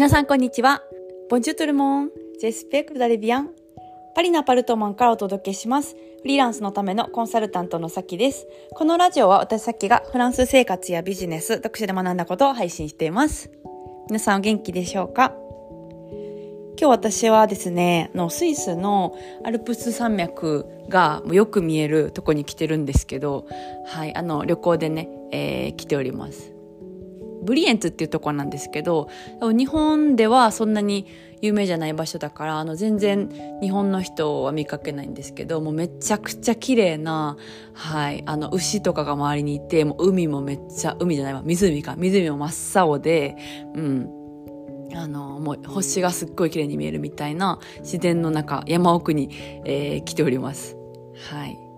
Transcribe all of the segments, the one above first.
皆さんこんにちは。ボンジュトルモン、ジェスペクダレビアン。パリのアパルトマンからお届けします。フリーランスのためのコンサルタントのさきです。このラジオは私さきがフランス生活やビジネス、読書で学んだことを配信しています。皆さんお元気でしょうか？今日私はですね、のスイスのアルプス山脈がよく見えるとこに来てるんですけど、はい、あの旅行でね、えー、来ております。ブリエンツっていうとこなんですけど日本ではそんなに有名じゃない場所だからあの全然日本の人は見かけないんですけどもうめちゃくちゃ綺麗なはいあの牛とかが周りにいてもう海もめっちゃ海じゃないわ湖か湖も真っ青でうん。あのもう星がすっごい綺麗に見えるみたいな自然の中山奥に、えー、来ております。はい。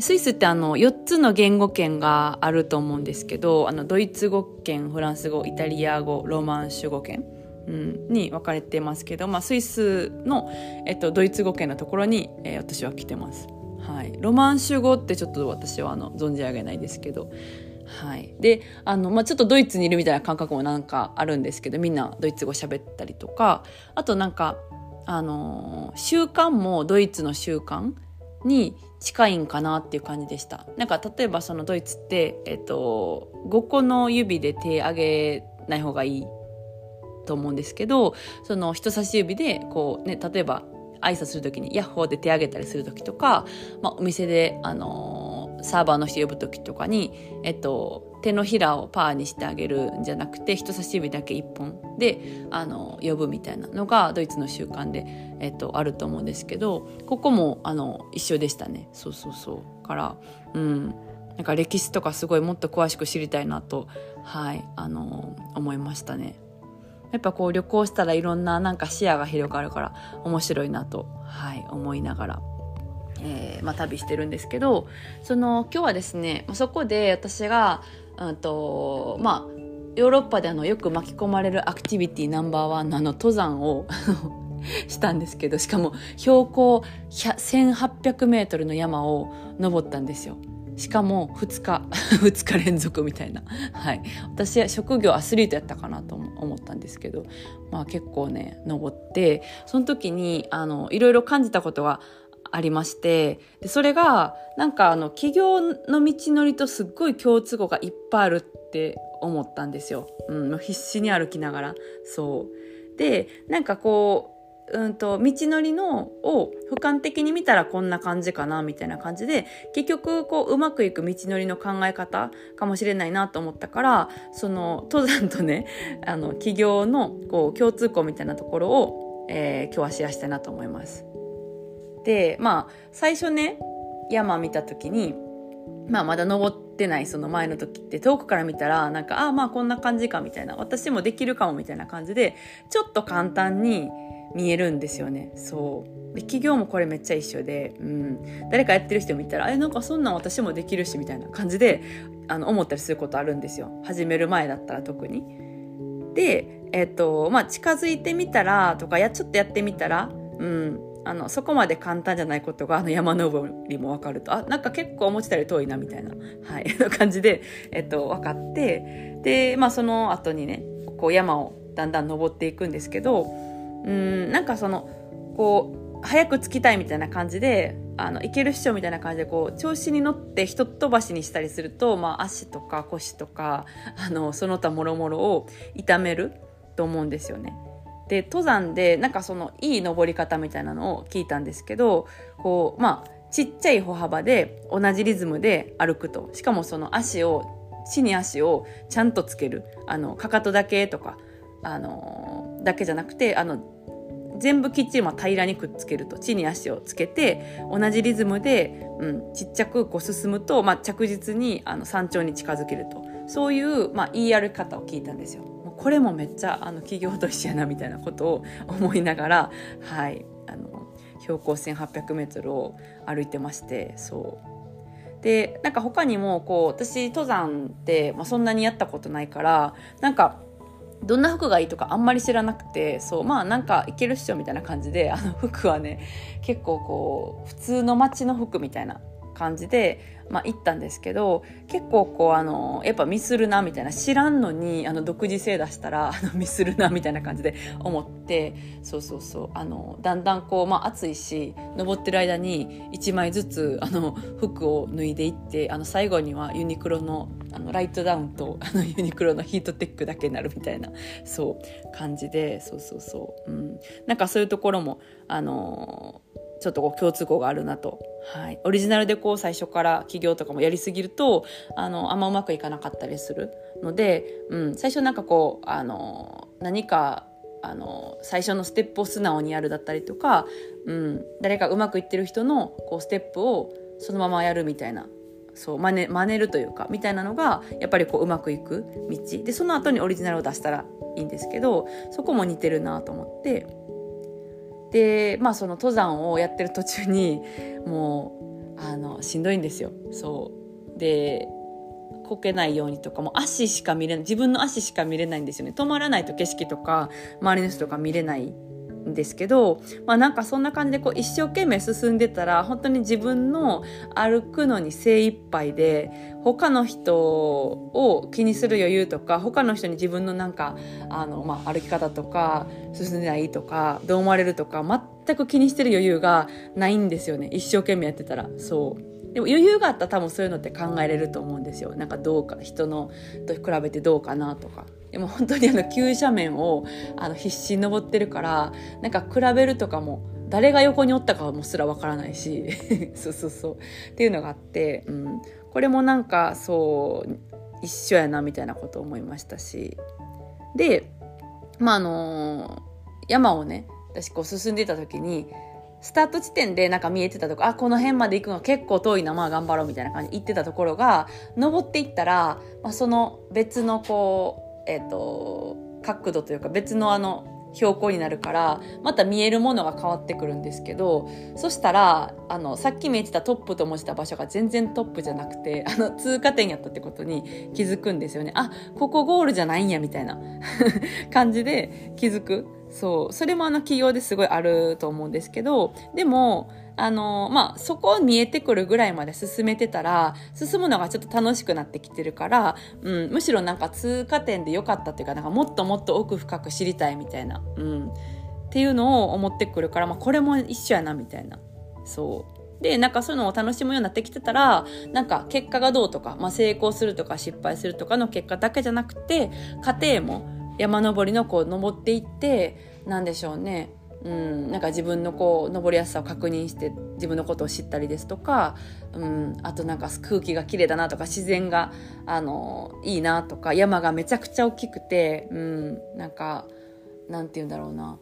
スイスってあの4つの言語圏があると思うんですけどあのドイツ語圏フランス語イタリア語ロマンシュ語圏、うん、に分かれてますけど、まあ、スイスの、えっと、ドイツ語圏のところに、えー、私は来てます。はい、ロマンシュ語ってちょっと私はあの存じ上げないですけど、はい、であの、まあ、ちょっとドイツにいるみたいな感覚もなんかあるんですけどみんなドイツ語喋ったりとかあとなんかあの習慣もドイツの習慣に近いんかなっていう感じでした。なんか例えばそのドイツって、えっと、5個の指で手上げない方がいいと思うんですけど、その人差し指でこうね、例えば挨拶する時にヤッホーで手上げたりする時とか、まあ、お店で、あのー、サーバーの人呼ぶ時とかに、えっと、手のひらをパーにしてあげるんじゃなくて人差し指だけ1本。であの呼ぶみたいなのがドイツの習慣で、えっと、あると思うんですけどここもあの一緒でしたね。そうそうそう。からうん。なんか歴史とかすごいもっと詳しく知りたいなとはいあの思いましたね。やっぱこう旅行したらいろんななんか視野が広がるから面白いなと、はい、思いながら、えー、まあ、旅してるんですけどその今日はですねそこで私が、うんとまあ、ヨーロッパであのよく巻き込まれるアクティビティナンバーワンのあの登山を したんですけどしかも標高1800メートルの山を登ったんですよ。しかも2日2日連続みたいな、はい、私は職業アスリートやったかなと思ったんですけど、まあ、結構ね登ってその時にあのいろいろ感じたことがありましてでそれがなんかあの起業の道のりとすっごい共通語がいっぱいあるって思ったんですよ、うん、必死に歩きながら。そう。でなんかこううんと、道のりのを俯瞰的に見たらこんな感じかなみたいな感じで結局こううまくいく道のりの考え方かもしれないなと思ったからその登山とねあの起業のこう共通項みたいなところを、えー、今日はシェアしたいなと思います。でまあ最初ね山見た時にまあまだ登ってないその前の時って遠くから見たらなんかああまあこんな感じかみたいな私もできるかもみたいな感じでちょっと簡単に見えるんですよね。そう。で企業もこれめっちゃ一緒で、うん、誰かやってる人見たらえなんかそんなん私もできるしみたいな感じであの思ったりすることあるんですよ。始める前だったら特に。でえっ、とまあ近づいてみたらとかやちょっとやってみたら、うん、あのそこまで簡単じゃないことがあの山登りも分かると。あなんか結構思ってたより遠いなみたいな、はい、感じで、えっと、分かって。で、まあ、その後にねこう山をだんだん登っていくんですけどうんなんかそのこう早く着きたいみたいな感じであの行けるっしょみたいな感じでこう調子に乗って一飛ばしにしたりすると、まあ、足とか腰とかあのその他もろもろを痛めると思うんですよね。で登山でなんかそのいい登り方みたいなのを聞いたんですけどこうまあちっちゃい歩幅で同じリズムで歩くと。しかもその足を地に足をちゃんとつける。あのかかとだけとかあのだけじゃなくてあの全部きっちり平らにくっつけると。地に足をつけて同じリズムで、うん、ちっちゃくこう進むと、まあ、着実にあの山頂に近づけると。そういう、まあ、言い歩き方を聞いたんですよ。これもめっちゃあの企業と一緒やなみたいなことを思いながら、はい、あの標高 1800m を歩いてましてそう。でなんか他にもこう私登山って、まあ、そんなにやったことないからなんかどんな服がいいとかあんまり知らなくてそうまあなんかいけるっしょみたいな感じであの服はね結構こう普通の街の服みたいな感じでまあ、行ったんですけど結構こうあのやっぱミスるなみたいな知らんのにあの独自性出したらあのミスるなみたいな感じで思ってそうそうそうあのだんだんこう、まあ、暑いし登ってる間に1枚ずつあの服を脱いでいってあの最後にはユニクロのあのライトダウンとあのユニクロのヒートテックだけになるみたいなそう感じでそうそうそう、うん、なんかそういうところもあのちょっとこう共通項があるなと。はい。オリジナルでこう最初から企業とかもやりすぎると、あの、あんまうまくいかなかったりするので、うん、最初なんかこう、あの、何か、あの、最初のステップを素直にやるだったりとか、うん、誰かうまくいってる人のこうステップをそのままやるみたいなそう真似真似るというかみたいなのがやっぱりこううまくいく道でその後にオリジナルを出したらいいんですけどそこも似てるなと思ってでまあその登山をやってる途中にもうあのしんどいんですよ。そう。でこけないようにとかも足しか見れない自分の足しか見れないんですよね。止まらないと景色とか周りの人とか見れないんですけど、まあなんかそんな感じでこう一生懸命進んでたら本当に自分の歩くのに精一杯で他の人を気にする余裕とか他の人に自分のなんかあの、まあ、歩き方とか進んでないとかどう思われるとか全く気にしてる余裕がないんですよね一生懸命やってたらそう。でも余裕があったら多分そういうのって考えれると思うんですよ。なんかどうか、人のと比べてどうかなとか。でも本当にあの急斜面をあの必死に登ってるからなんか比べるとかも誰が横におったかもすらわからないし。そうそうそう。っていうのがあって、うん、これもなんかそう一緒やなみたいなことを思いましたし。でまああの山をね私こう進んでた時にスタート地点でなんか見えてたとこあこの辺まで行くの結構遠いなまあ頑張ろうみたいな感じで行ってたところが登っていったら、まあ、その別のこうえっ、ー、と、角度というか別のあの、標高になるからまた見えるものが変わってくるんですけどそしたらあのさっき見えてたトップと思ってた場所が全然トップじゃなくて あの通過点やったってことに気づくんですよね。あここゴールじゃないんやみたいな 感じで気づく。そう。それもあの企業ですごいあると思うんですけどでもあの、まあ、そこ見えてくるぐらいまで進めてたら、進むのがちょっと楽しくなってきてるから、うん、むしろなんか通過点で良かったっていうか、なんかもっともっと奥深く知りたいみたいな、うん、っていうのを思ってくるから、まあ、これも一緒やな、みたいな。そう。で、なんかそういうのを楽しむようになってきてたら、なんか結果がどうとか、まあ、成功するとか失敗するとかの結果だけじゃなくて、過程も山登りのこう登っていって、なんでしょうね。うん、なんか自分のこう登りやすさを確認して自分のことを知ったりですとか、うん、あとなんか空気が綺麗だなとか自然があのいいなとか山がめちゃくちゃ大きくて、うん、なんかなんて言うんだろうな。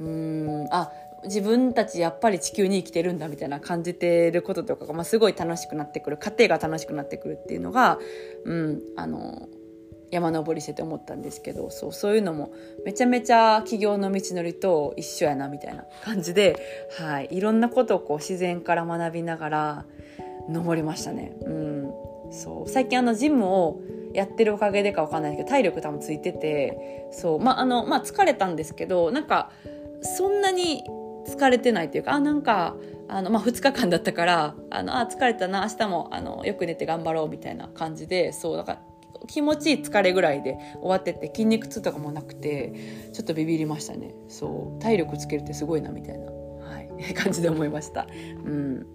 うんあ自分たちやっぱり地球に生きてるんだみたいな感じてることとかが、まあ、すごい楽しくなってくる過程が楽しくなってくるっていうのが、うん、あの山登りしてて思ったんですけどそうそういうのもめちゃめちゃ起業の道のりと一緒やなみたいな感じで、はい、いろんなことをこう自然から学びながら登りましたね。うん、そう。最近あのジムをやってるおかげでかわかんないけど体力多分ついててそう。まああのまあ疲れたんですけどなんかそんなに疲れてないというかあなんかあの、まあ、2日間だったからあのあ疲れたな明日もあのよく寝て頑張ろうみたいな感じでそうだから気持ちいい疲れぐらいで終わってて筋肉痛とかもなくてちょっとビビりましたね。そう。体力つけるってすごいなみたいな、はい、感じで思いました。うん。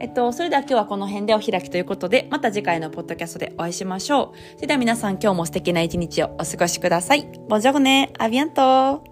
えっと、それでは今日はこの辺でお開きということで、また次回のポッドキャストでお会いしましょう。それでは皆さん今日も素敵な一日をお過ごしください。ボジョグネ、アビアント